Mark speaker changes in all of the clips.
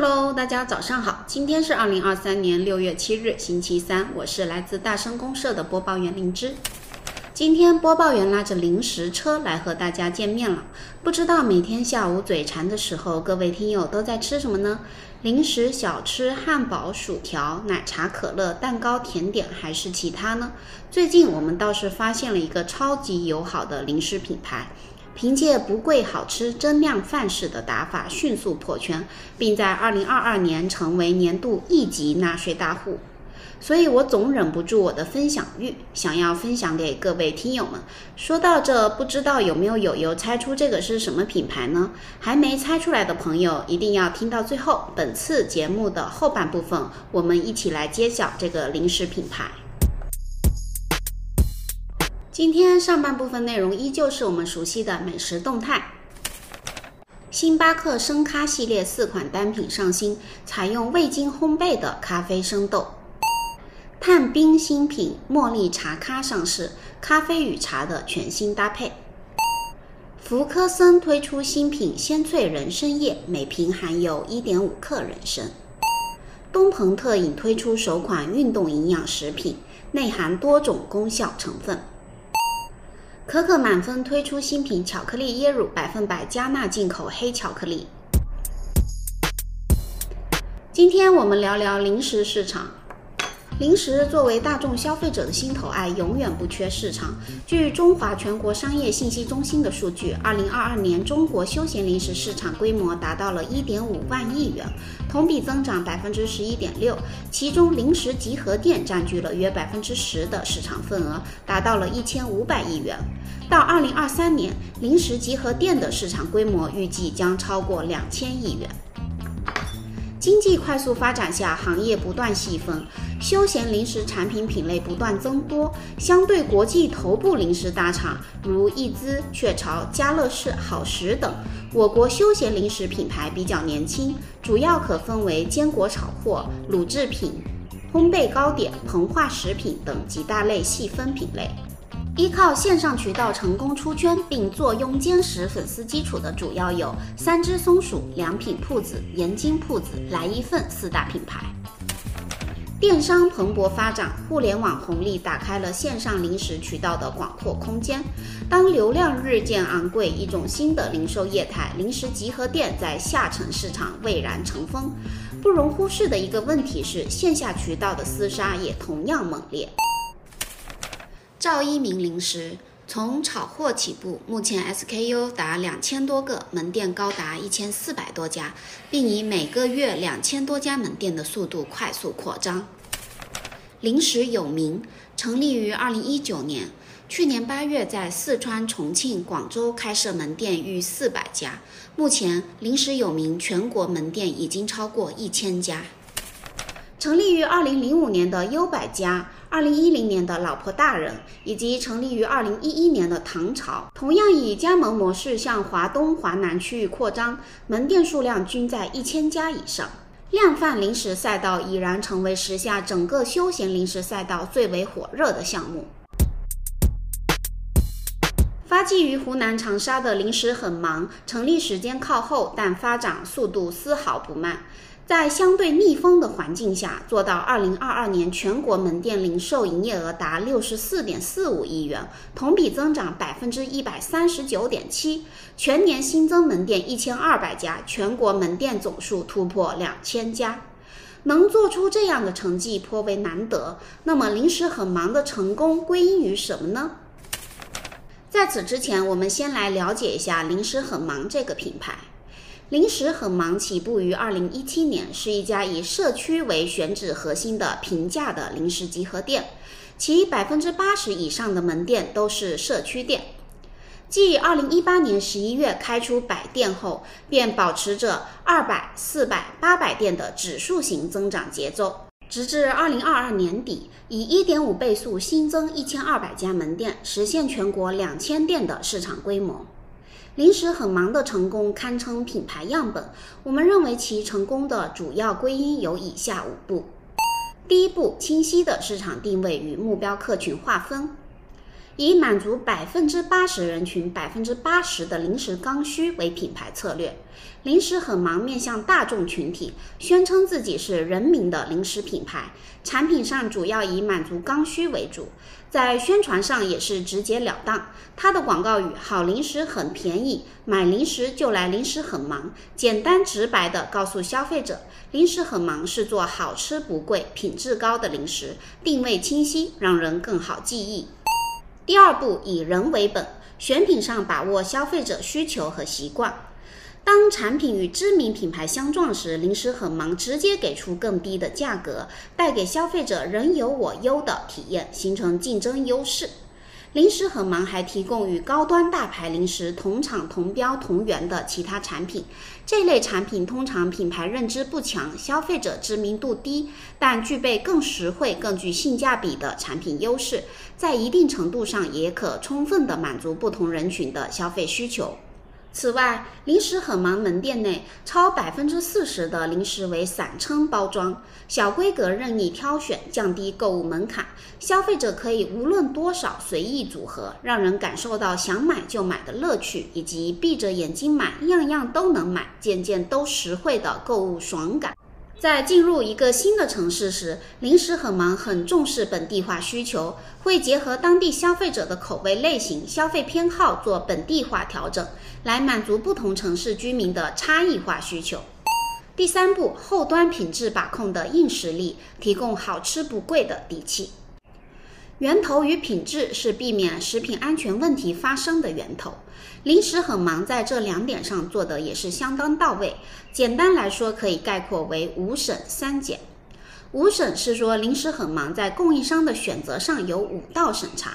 Speaker 1: Hello，大家早上好，今天是二零二三年六月七日，星期三，我是来自大声公社的播报员灵芝。今天播报员拉着零食车来和大家见面了。不知道每天下午嘴馋的时候，各位听友都在吃什么呢？零食、小吃、汉堡、薯条、奶茶、可乐、蛋糕、甜点，还是其他呢？最近我们倒是发现了一个超级友好的零食品牌。凭借不贵、好吃、增量范式的打法，迅速破圈，并在二零二二年成为年度一级纳税大户。所以我总忍不住我的分享欲，想要分享给各位听友们。说到这，不知道有没有友友猜出这个是什么品牌呢？还没猜出来的朋友，一定要听到最后。本次节目的后半部分，我们一起来揭晓这个零食品牌。今天上半部分内容依旧是我们熟悉的美食动态。星巴克生咖系列四款单品上新，采用未经烘焙的咖啡生豆。探冰新品茉莉茶咖上市，咖啡与茶的全新搭配。福科森推出新品鲜萃人参叶，每瓶含有一点五克人参。东鹏特饮推出首款运动营养食品，内含多种功效成分。可可满分推出新品巧克力椰乳，百分百加纳进口黑巧克力。今天我们聊聊零食市场。零食作为大众消费者的心头爱，永远不缺市场。据中华全国商业信息中心的数据，二零二二年中国休闲零食市场规模达到了一点五万亿元，同比增长百分之十一点六。其中，零食集合店占据了约百分之十的市场份额，达到了一千五百亿元。到二零二三年，零食集合店的市场规模预计将超过两千亿元。经济快速发展下，行业不断细分，休闲零食产品品类不断增多。相对国际头部零食大厂如益滋、雀巢、家乐氏、好食等，我国休闲零食品牌比较年轻，主要可分为坚果炒货、乳制品、烘焙糕点、膨化食品等几大类细分品类。依靠线上渠道成功出圈并坐拥坚实粉丝基础的主要有三只松鼠、良品铺子、盐津铺子、来一份四大品牌。电商蓬勃发展，互联网红利打开了线上零食渠道的广阔空间。当流量日渐昂贵，一种新的零售业态——零食集合店在下沉市场蔚然成风。不容忽视的一个问题是，线下渠道的厮杀也同样猛烈。赵一鸣零食从炒货起步，目前 SKU 达两千多个，门店高达一千四百多家，并以每个月两千多家门店的速度快速扩张。零食有名，成立于二零一九年，去年八月在四川、重庆、广州开设门店逾四百家，目前零食有名全国门店已经超过一千家。成立于二零零五年的优百家。二零一零年的老婆大人，以及成立于二零一一年的唐朝，同样以加盟模式向华东、华南区域扩张，门店数量均在一千家以上。量贩零食赛道已然成为时下整个休闲零食赛道最为火热的项目。发迹于湖南长沙的零食很忙，成立时间靠后，但发展速度丝毫不慢。在相对逆风的环境下，做到二零二二年全国门店零售营业额达六十四点四五亿元，同比增长百分之一百三十九点七，全年新增门店一千二百家，全国门店总数突破两千家，能做出这样的成绩颇为难得。那么，零食很忙的成功归因于什么呢？在此之前，我们先来了解一下零食很忙这个品牌。零食很忙，起步于二零一七年，是一家以社区为选址核心的平价的零食集合店，其百分之八十以上的门店都是社区店。继二零一八年十一月开出百店后，便保持着二百、四百、八百店的指数型增长节奏，直至二零二二年底，以一点五倍速新增一千二百家门店，实现全国两千店的市场规模。临时很忙的成功堪称品牌样本。我们认为其成功的主要归因有以下五步：第一步，清晰的市场定位与目标客群划分。以满足百分之八十人群百分之八十的零食刚需为品牌策略。零食很忙面向大众群体，宣称自己是人民的零食品牌，产品上主要以满足刚需为主，在宣传上也是直截了当。它的广告语“好零食很便宜，买零食就来零食很忙”，简单直白地告诉消费者，零食很忙是做好吃不贵、品质高的零食，定位清晰，让人更好记忆。第二步，以人为本，选品上把握消费者需求和习惯。当产品与知名品牌相撞时，临时很忙直接给出更低的价格，带给消费者人有我优的体验，形成竞争优势。零食很忙还提供与高端大牌零食同厂同标同源的其他产品，这类产品通常品牌认知不强，消费者知名度低，但具备更实惠、更具性价比的产品优势，在一定程度上也可充分的满足不同人群的消费需求。此外，零食很忙门店内超百分之四十的零食为散称包装，小规格任意挑选，降低购物门槛，消费者可以无论多少随意组合，让人感受到想买就买的乐趣，以及闭着眼睛买，样样都能买，件件都实惠的购物爽感。在进入一个新的城市时，临时很忙，很重视本地化需求，会结合当地消费者的口味类型、消费偏好做本地化调整，来满足不同城市居民的差异化需求。第三步，后端品质把控的硬实力，提供好吃不贵的底气。源头与品质是避免食品安全问题发生的源头。零食很忙，在这两点上做的也是相当到位。简单来说，可以概括为五审三检。五审是说零食很忙，在供应商的选择上有五道审查。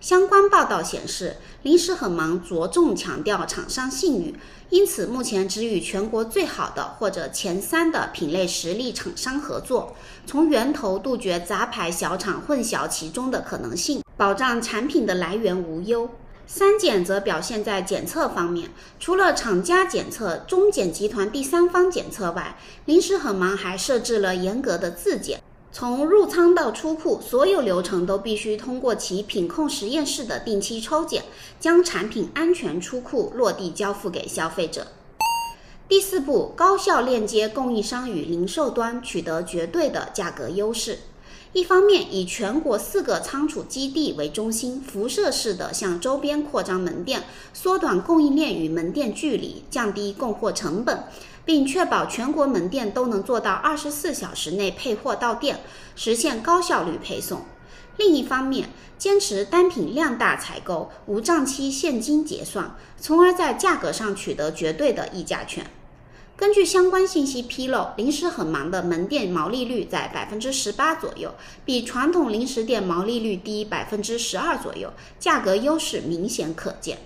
Speaker 1: 相关报道显示，零食很忙着重强调厂商信誉，因此目前只与全国最好的或者前三的品类实力厂商合作，从源头杜绝杂牌小厂混淆其中的可能性，保障产品的来源无忧。三检则表现在检测方面，除了厂家检测、中检集团第三方检测外，临时很忙还设置了严格的自检，从入仓到出库，所有流程都必须通过其品控实验室的定期抽检，将产品安全出库落地交付给消费者。第四步，高效链接供应商与零售端，取得绝对的价格优势。一方面以全国四个仓储基地为中心，辐射式的向周边扩张门店，缩短供应链与门店距离，降低供货成本，并确保全国门店都能做到二十四小时内配货到店，实现高效率配送。另一方面，坚持单品量大采购，无账期现金结算，从而在价格上取得绝对的议价权。根据相关信息披露，零食很忙的门店毛利率在百分之十八左右，比传统零食店毛利率低百分之十二左右，价格优势明显可见。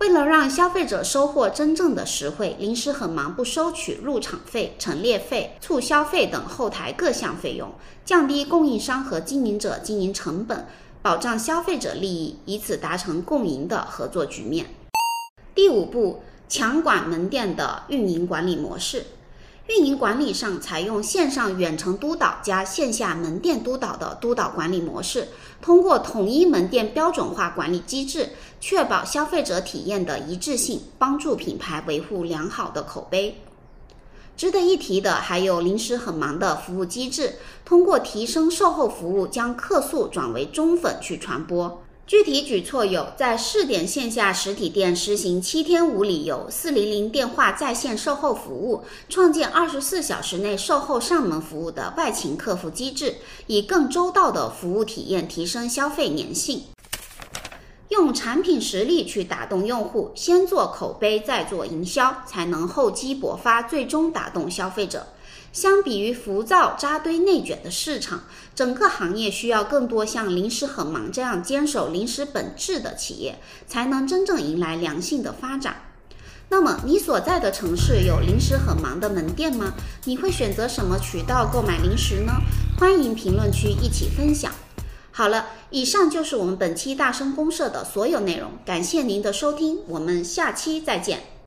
Speaker 1: 为了让消费者收获真正的实惠，零食很忙不收取入场费、陈列费、促销费等后台各项费用，降低供应商和经营者经营成本，保障消费者利益，以此达成共赢的合作局面。第五步。强管门店的运营管理模式，运营管理上采用线上远程督导加线下门店督导的督导管理模式，通过统一门店标准化管理机制，确保消费者体验的一致性，帮助品牌维护良好的口碑。值得一提的还有临时很忙的服务机制，通过提升售后服务，将客诉转为忠粉去传播。具体举措有：在试点线下实体店实行七天无理由四零零电话在线售后服务，创建二十四小时内售后上门服务的外勤客服机制，以更周到的服务体验提升消费粘性。用产品实力去打动用户，先做口碑，再做营销，才能厚积薄发，最终打动消费者。相比于浮躁扎堆内卷的市场，整个行业需要更多像零食很忙这样坚守零食本质的企业，才能真正迎来良性的发展。那么，你所在的城市有零食很忙的门店吗？你会选择什么渠道购买零食呢？欢迎评论区一起分享。好了，以上就是我们本期大声公社的所有内容，感谢您的收听，我们下期再见。